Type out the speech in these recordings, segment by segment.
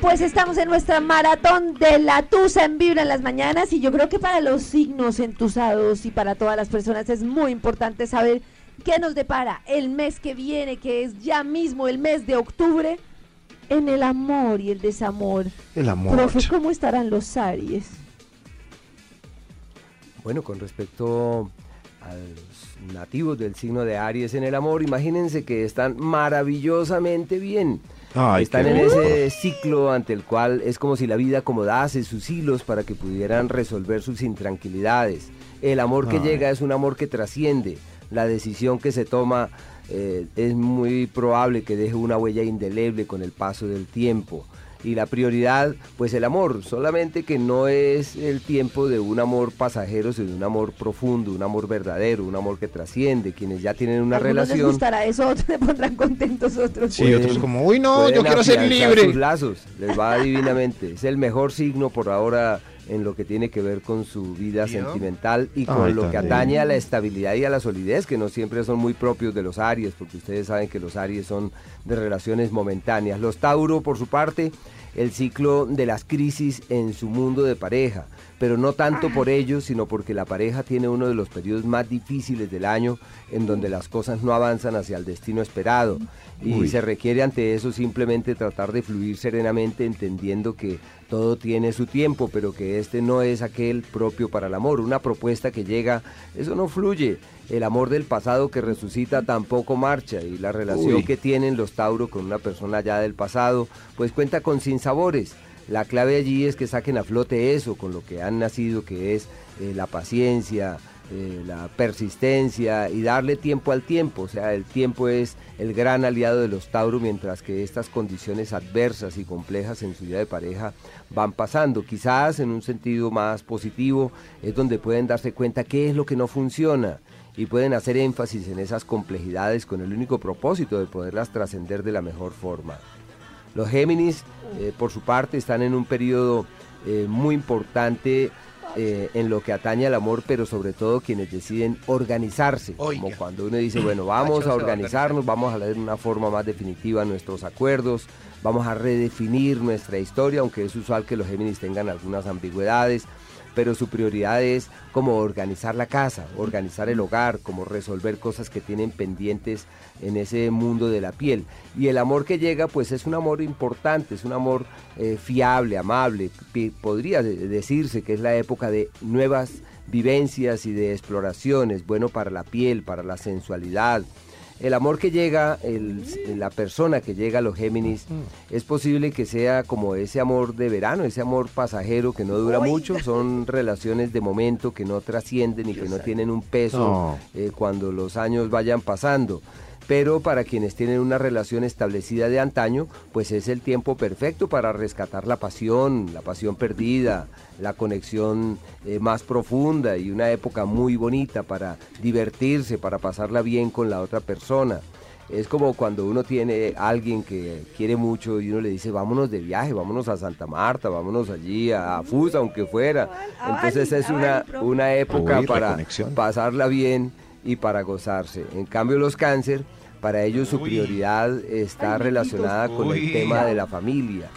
Pues estamos en nuestra maratón de la Tusa en Vibra en las mañanas y yo creo que para los signos entusados y para todas las personas es muy importante saber qué nos depara el mes que viene, que es ya mismo el mes de octubre, en el amor y el desamor. El amor. Profe, ¿cómo estarán los Aries? Bueno, con respecto a los nativos del signo de Aries en el amor, imagínense que están maravillosamente bien. Ay, están en ese ciclo ante el cual es como si la vida acomodase sus hilos para que pudieran resolver sus intranquilidades. El amor que Ay. llega es un amor que trasciende. La decisión que se toma eh, es muy probable que deje una huella indeleble con el paso del tiempo. Y la prioridad, pues el amor, solamente que no es el tiempo de un amor pasajero, sino de un amor profundo, un amor verdadero, un amor que trasciende. Quienes ya tienen una Algunos les relación gustará eso, otros se pondrán contentos, otros. Sí, otros como, uy, no, yo quiero ser libre. sus lazos, les va divinamente. Es el mejor signo por ahora en lo que tiene que ver con su vida sentimental y con Ay, lo que atañe a la estabilidad y a la solidez, que no siempre son muy propios de los Aries, porque ustedes saben que los Aries son de relaciones momentáneas. Los Tauro, por su parte, el ciclo de las crisis en su mundo de pareja, pero no tanto por ello, sino porque la pareja tiene uno de los periodos más difíciles del año en donde las cosas no avanzan hacia el destino esperado y Uy. se requiere ante eso simplemente tratar de fluir serenamente entendiendo que todo tiene su tiempo, pero que este no es aquel propio para el amor. Una propuesta que llega, eso no fluye. El amor del pasado que resucita tampoco marcha y la relación Uy. que tienen los Tauro con una persona ya del pasado, pues cuenta con sinsabores. La clave allí es que saquen a flote eso, con lo que han nacido, que es eh, la paciencia, eh, la persistencia y darle tiempo al tiempo. O sea, el tiempo es el gran aliado de los Tauro, mientras que estas condiciones adversas y complejas en su vida de pareja van pasando. Quizás en un sentido más positivo es donde pueden darse cuenta qué es lo que no funciona y pueden hacer énfasis en esas complejidades con el único propósito de poderlas trascender de la mejor forma. Los Géminis, eh, por su parte, están en un periodo eh, muy importante eh, en lo que atañe al amor, pero sobre todo quienes deciden organizarse. Oiga. Como cuando uno dice, bueno, vamos a organizarnos, vamos a leer de una forma más definitiva nuestros acuerdos, vamos a redefinir nuestra historia, aunque es usual que los Géminis tengan algunas ambigüedades pero su prioridad es como organizar la casa, organizar el hogar, como resolver cosas que tienen pendientes en ese mundo de la piel. Y el amor que llega, pues es un amor importante, es un amor eh, fiable, amable. Podría de- decirse que es la época de nuevas vivencias y de exploraciones, bueno para la piel, para la sensualidad. El amor que llega, el- la persona que llega a los Géminis, es posible que sea como ese amor de verano, ese amor pasajero que no dura mucho, son relaciones de momento que no trascienden y que no tienen un peso No. eh, cuando los años vayan pasando. Pero para quienes tienen una relación establecida de antaño, pues es el tiempo perfecto para rescatar la pasión, la pasión perdida, la conexión eh, más profunda y una época muy bonita para divertirse, para pasarla bien con la otra persona. Es como cuando uno tiene a alguien que quiere mucho y uno le dice, vámonos de viaje, vámonos a Santa Marta, vámonos allí a, a Fusa, aunque fuera. Entonces es una, una época Uy, para pasarla bien y para gozarse. En cambio los cáncer, para ellos su Uy. prioridad está relacionada con el tema de la familia.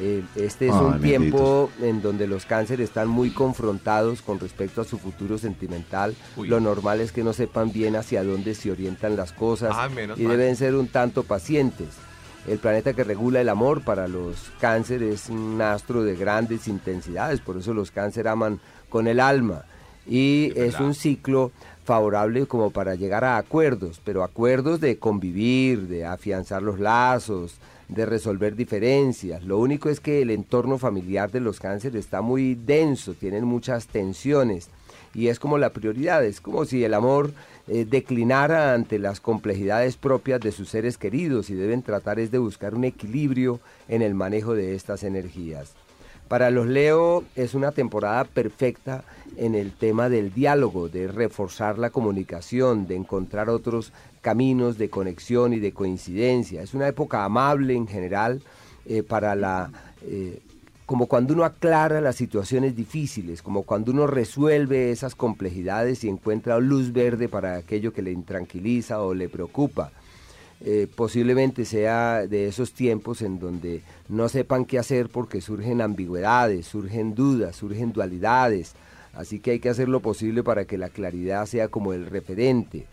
Eh, Este es Ay, un tiempo en donde los cánceres están muy confrontados con respecto a su futuro sentimental. Uy. Lo normal es que no sepan bien hacia dónde se orientan las cosas Ah, menos y mal. deben ser un tanto pacientes. El planeta que regula el amor para los cáncer es un astro de grandes intensidades, por eso los cáncer aman con el alma. Y Es un ciclo favorable como para llegar a acuerdos, pero acuerdos de convivir, de afianzar los lazos, de resolver diferencias. Lo único es que el entorno familiar de los cánceres está muy denso, tienen muchas tensiones y es como la prioridad, es como si el amor eh, declinara ante las complejidades propias de sus seres queridos y deben tratar es de buscar un equilibrio en el manejo de estas energías. Para los Leo es una temporada perfecta en el tema del diálogo, de reforzar la comunicación, de encontrar otros caminos de conexión y de coincidencia. Es una época amable en general eh, para la... eh, como cuando uno aclara las situaciones difíciles, como cuando uno resuelve esas complejidades y encuentra luz verde para aquello que le intranquiliza o le preocupa. Eh, posiblemente sea de esos tiempos en donde no sepan qué hacer porque surgen ambigüedades, surgen dudas, surgen dualidades. Así que hay que hacer lo posible para que la claridad sea como el referente.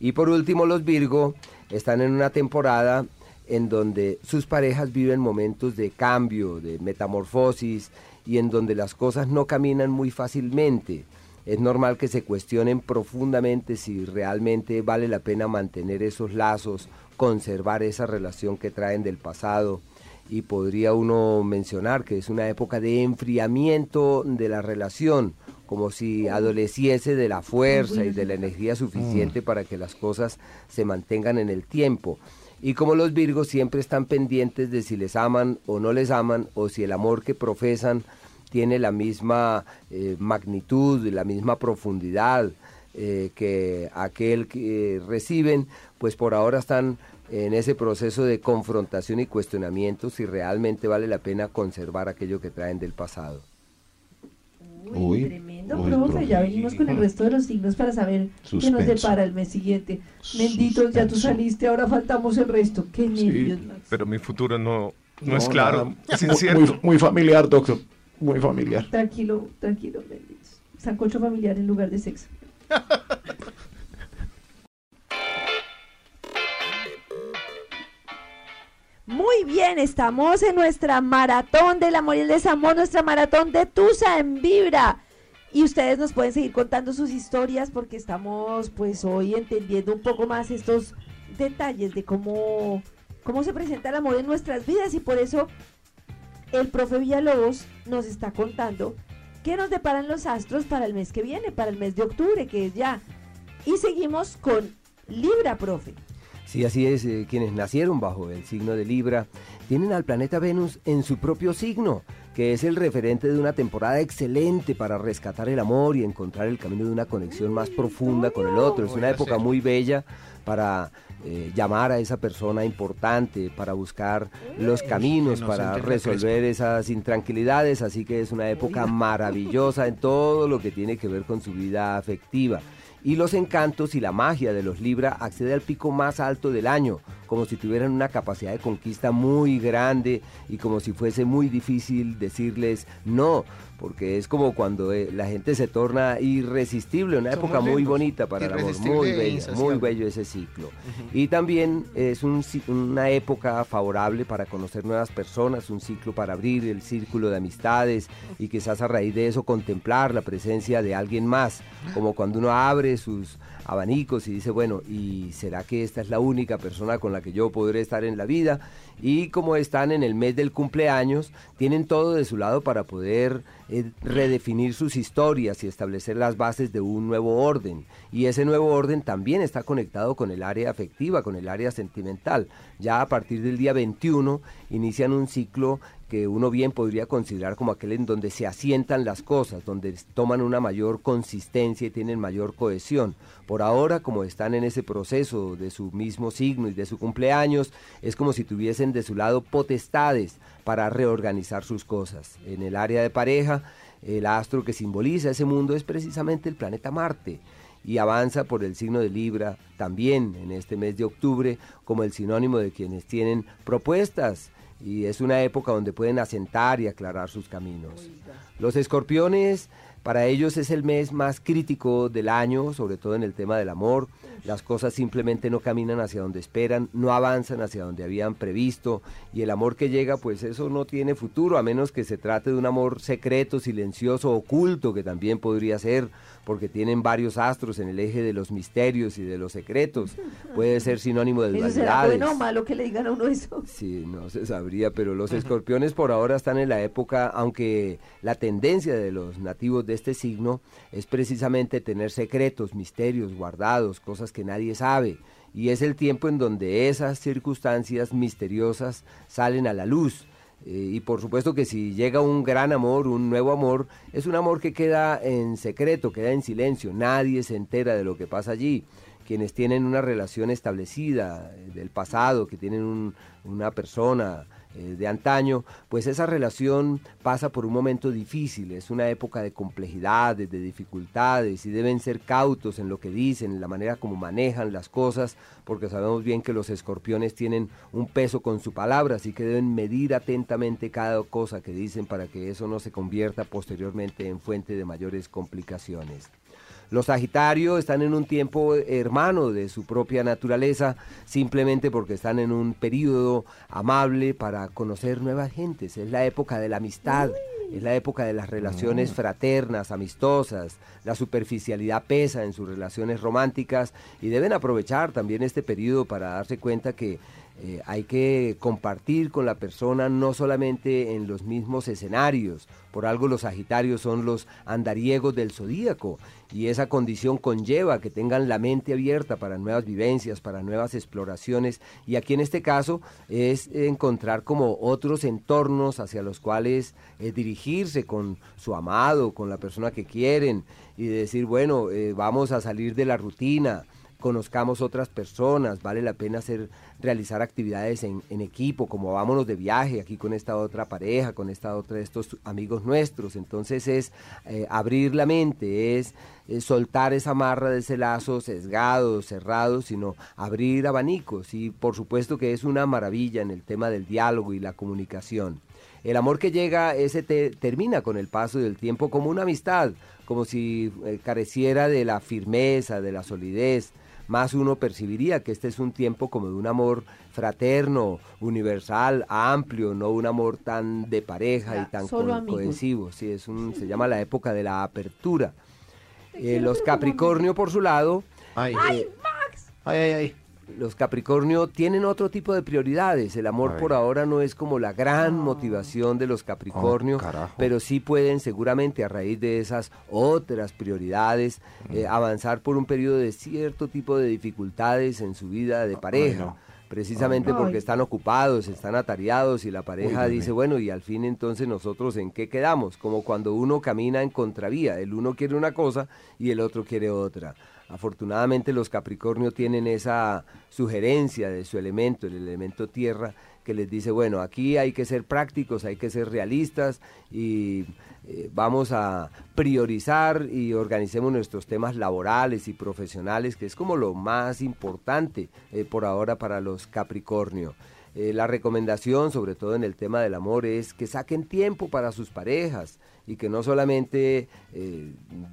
Y por último, los Virgo están en una temporada en donde sus parejas viven momentos de cambio, de metamorfosis y en donde las cosas no caminan muy fácilmente es normal que se cuestionen profundamente si realmente vale la pena mantener esos lazos, conservar esa relación que traen del pasado. Y podría uno mencionar que es una época de enfriamiento de la relación, como si adoleciese de la fuerza y de la energía suficiente para que las cosas se mantengan en el tiempo. Y como los Virgos siempre están pendientes de si les aman o no les aman, o si el amor que profesan tiene la misma eh, magnitud, la misma profundidad eh, que aquel que reciben, pues por ahora están en ese proceso de confrontación y cuestionamiento si realmente vale la pena conservar aquello que traen del pasado. Uy, tremendo, profe. Ya venimos con el resto de los signos para saber qué nos depara el mes siguiente. Benditos, ya tú saliste, ahora faltamos el resto. Qué nervios, Pero mi futuro no, no, es claro, es incierto. muy familiar, doctor muy familiar. Tranquilo, tranquilo, benditos. Sancocho familiar en lugar de sexo. Muy bien, estamos en nuestra maratón del amor y el desamor, nuestra maratón de Tusa en Vibra. Y ustedes nos pueden seguir contando sus historias porque estamos pues hoy entendiendo un poco más estos detalles de cómo, cómo se presenta el amor en nuestras vidas y por eso el profe Villalobos nos está contando qué nos deparan los astros para el mes que viene, para el mes de octubre, que es ya. Y seguimos con Libra, profe. Sí, así es, eh, quienes nacieron bajo el signo de Libra tienen al planeta Venus en su propio signo, que es el referente de una temporada excelente para rescatar el amor y encontrar el camino de una conexión más profunda con el otro. Es una época muy bella para eh, llamar a esa persona importante, para buscar los caminos, para resolver esas intranquilidades. Así que es una época maravillosa en todo lo que tiene que ver con su vida afectiva y los encantos y la magia de los Libra accede al pico más alto del año, como si tuvieran una capacidad de conquista muy grande y como si fuese muy difícil decirles no, porque es como cuando eh, la gente se torna irresistible, una época muy bonita para el amor, muy bella, muy bello ese ciclo. Y también es una época favorable para conocer nuevas personas, un ciclo para abrir el círculo de amistades y quizás a raíz de eso contemplar la presencia de alguien más, como cuando uno abre sus abanicos y dice, bueno, ¿y será que esta es la única persona con la que yo podré estar en la vida? Y como están en el mes del cumpleaños, tienen todo de su lado para poder eh, redefinir sus historias y establecer las bases de un nuevo orden. Y ese nuevo orden también está conectado con el área afectiva, con el área sentimental. Ya a partir del día 21 inician un ciclo que uno bien podría considerar como aquel en donde se asientan las cosas, donde toman una mayor consistencia y tienen mayor cohesión. Por ahora, como están en ese proceso de su mismo signo y de su cumpleaños, es como si tuviesen de su lado potestades para reorganizar sus cosas. En el área de pareja, el astro que simboliza ese mundo es precisamente el planeta Marte y avanza por el signo de Libra también en este mes de octubre como el sinónimo de quienes tienen propuestas y es una época donde pueden asentar y aclarar sus caminos. Los escorpiones, para ellos es el mes más crítico del año, sobre todo en el tema del amor. Las cosas simplemente no caminan hacia donde esperan, no avanzan hacia donde habían previsto y el amor que llega, pues eso no tiene futuro, a menos que se trate de un amor secreto, silencioso, oculto, que también podría ser porque tienen varios astros en el eje de los misterios y de los secretos. Puede ser sinónimo de dualidades. ¿Será bueno o malo que le digan a uno eso? Sí, no se sabría, pero los escorpiones por ahora están en la época, aunque la tendencia de los nativos de este signo es precisamente tener secretos, misterios guardados, cosas que nadie sabe. Y es el tiempo en donde esas circunstancias misteriosas salen a la luz eh, y por supuesto que si llega un gran amor, un nuevo amor, es un amor que queda en secreto, queda en silencio, nadie se entera de lo que pasa allí. Quienes tienen una relación establecida del pasado, que tienen una persona eh, de antaño, pues esa relación pasa por un momento difícil, es una época de complejidades, de dificultades y deben ser cautos en lo que dicen, en la manera como manejan las cosas, porque sabemos bien que los escorpiones tienen un peso con su palabra, así que deben medir atentamente cada cosa que dicen para que eso no se convierta posteriormente en fuente de mayores complicaciones. Los Sagitarios están en un tiempo hermano de su propia naturaleza, simplemente porque están en un periodo amable para conocer nuevas gentes. Es la época de la amistad, es la época de las relaciones fraternas, amistosas. La superficialidad pesa en sus relaciones románticas y deben aprovechar también este periodo para darse cuenta que eh, hay que compartir con la persona no solamente en los mismos escenarios, por algo los Sagitarios son los andariegos del zodíaco y esa condición conlleva que tengan la mente abierta para nuevas vivencias, para nuevas exploraciones y aquí en este caso es encontrar como otros entornos hacia los cuales eh, dirigirse con su amado, con la persona que quieren y decir, bueno, eh, vamos a salir de la rutina, conozcamos otras personas, vale la pena hacer, realizar actividades en, equipo, como vámonos de viaje aquí con esta otra pareja, con esta otra de estos amigos nuestros. Entonces es eh, abrir la mente, es, soltar esa marra de ese lazo sesgado, cerrado, sino abrir abanicos. Y por supuesto que es una maravilla en el tema del diálogo y la comunicación. El amor que llega, ese termina con el paso del tiempo como una amistad, como si eh, careciera de la firmeza, de la solidez, más uno percibiría que este es un tiempo como de un amor fraterno, universal, amplio, no un amor tan de pareja y tan cohesivo. Sí, es un, se llama la época de la apertura. Eh, los Capricornio, por su lado. Ay, eh, Max. Ay, ay, ay los Capricornio tienen otro tipo de prioridades. El amor por ahora no es como la gran motivación de los Capricornio, oh, pero sí pueden seguramente a raíz de esas otras prioridades eh, mm. avanzar por un periodo de cierto tipo de dificultades en su vida de pareja. Precisamente porque están ocupados, están atareados y la pareja dice, bueno, y al fin entonces nosotros en qué quedamos, como cuando uno camina en contravía, el uno quiere una cosa y el otro quiere otra. Afortunadamente los Capricornio tienen esa sugerencia de su elemento, el elemento tierra, que les dice, bueno, aquí hay que ser prácticos, hay que ser realistas y eh, vamos a priorizar y organicemos nuestros temas laborales y profesionales, que es como lo más importante eh, por ahora para los Capricornio. Eh, la recomendación, sobre todo en el tema del amor, es que saquen tiempo para sus parejas, y que no solamente eh,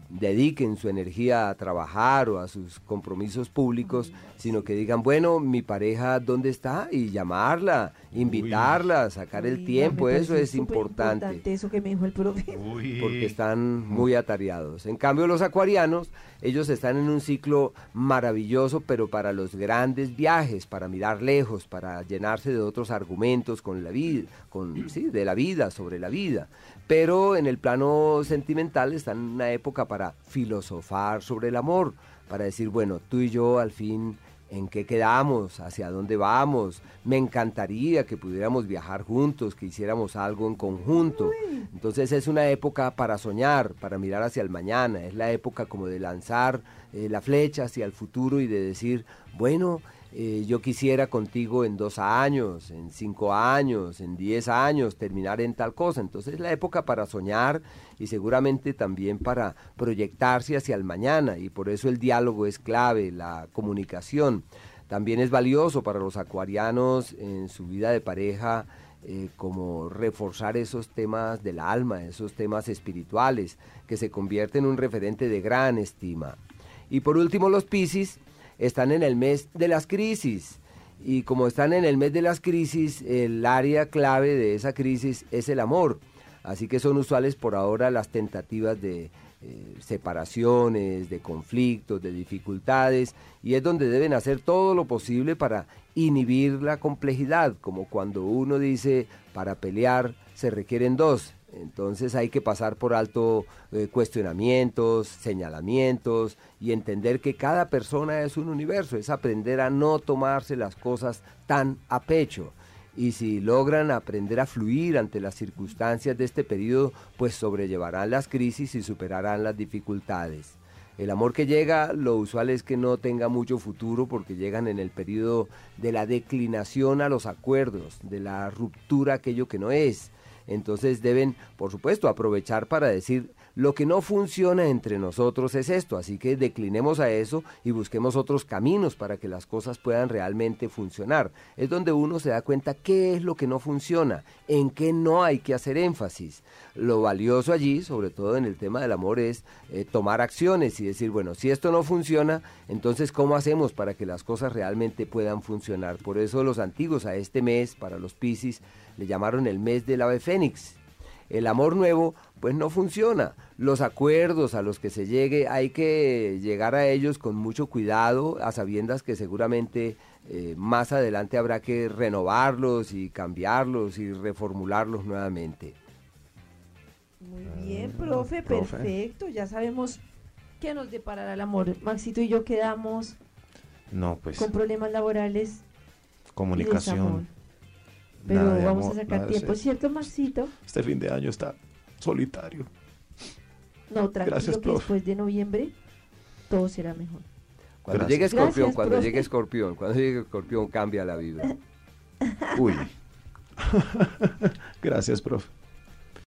dediquen su energía a trabajar o a sus compromisos públicos, sino que digan, bueno, mi pareja, ¿dónde está? Y llamarla, invitarla, sacar el tiempo, eso es importante. importante. Eso que me dijo el profe. Porque están muy atareados. En cambio, los acuarianos, ellos están en un ciclo maravilloso, pero para los grandes viajes, para mirar lejos, para llenarse de otros argumentos con la vida, con, sí, de la vida, sobre la vida. Pero en el plano sentimental está en una época para filosofar sobre el amor, para decir, bueno, tú y yo al fin, ¿en qué quedamos? ¿Hacia dónde vamos? Me encantaría que pudiéramos viajar juntos, que hiciéramos algo en conjunto. Entonces es una época para soñar, para mirar hacia el mañana, es la época como de lanzar eh, la flecha hacia el futuro y de decir, bueno, eh, yo quisiera contigo en dos años, en cinco años, en diez años, terminar en tal cosa. Entonces es la época para soñar y seguramente también para proyectarse hacia el mañana y por eso el diálogo es clave, la comunicación. También es valioso para los acuarianos en su vida de pareja. Eh, como reforzar esos temas del alma, esos temas espirituales, que se convierten en un referente de gran estima. Y por último, los Piscis, están en el mes de las crisis. Y como están en el mes de las crisis, el área clave de esa crisis es el amor. Así que son usuales por ahora las tentativas de eh, separaciones, de conflictos, de dificultades, y es donde deben hacer todo lo posible para inhibir la complejidad, como cuando uno dice, para pelear se requieren dos, entonces hay que pasar por alto eh, cuestionamientos, señalamientos y entender que cada persona es un universo, es aprender a no tomarse las cosas tan a pecho. Y si logran aprender a fluir ante las circunstancias de este periodo, pues sobrellevarán las crisis y superarán las dificultades. El amor que llega, lo usual es que no tenga mucho futuro porque llegan en el periodo de la declinación a los acuerdos, de la ruptura aquello que no es. Entonces deben, por supuesto, aprovechar para decir, lo que no funciona entre nosotros es esto, así que declinemos a eso y busquemos otros caminos para que las cosas puedan realmente funcionar. Es donde uno se da cuenta qué es lo que no funciona, en qué no hay que hacer énfasis. Lo valioso allí, sobre todo en el tema del amor, es eh, tomar acciones y decir, bueno, si esto no funciona, entonces ¿cómo hacemos para que las cosas realmente puedan funcionar? Por eso los antiguos a este mes, para los Piscis, le llamaron el mes del ave fénix el amor nuevo pues no funciona. Los acuerdos a los que se llegue hay que llegar a ellos con mucho cuidado, a sabiendas que seguramente eh, más adelante habrá que renovarlos y cambiarlos y reformularlos nuevamente. Muy bien, ah, profe, perfecto. Ya sabemos qué nos deparará el amor. Maxito y yo quedamos no, pues, con problemas laborales. Comunicación. Pero vamos a sacar tiempo, ¿cierto, Maxito? Este fin de año está solitario. No, tranquilo Gracias, que después de noviembre todo será mejor. Cuando llegue Escorpión, cuando llegue Escorpión, cuando llegue Escorpión cambia la vida. Uy. Gracias, profe.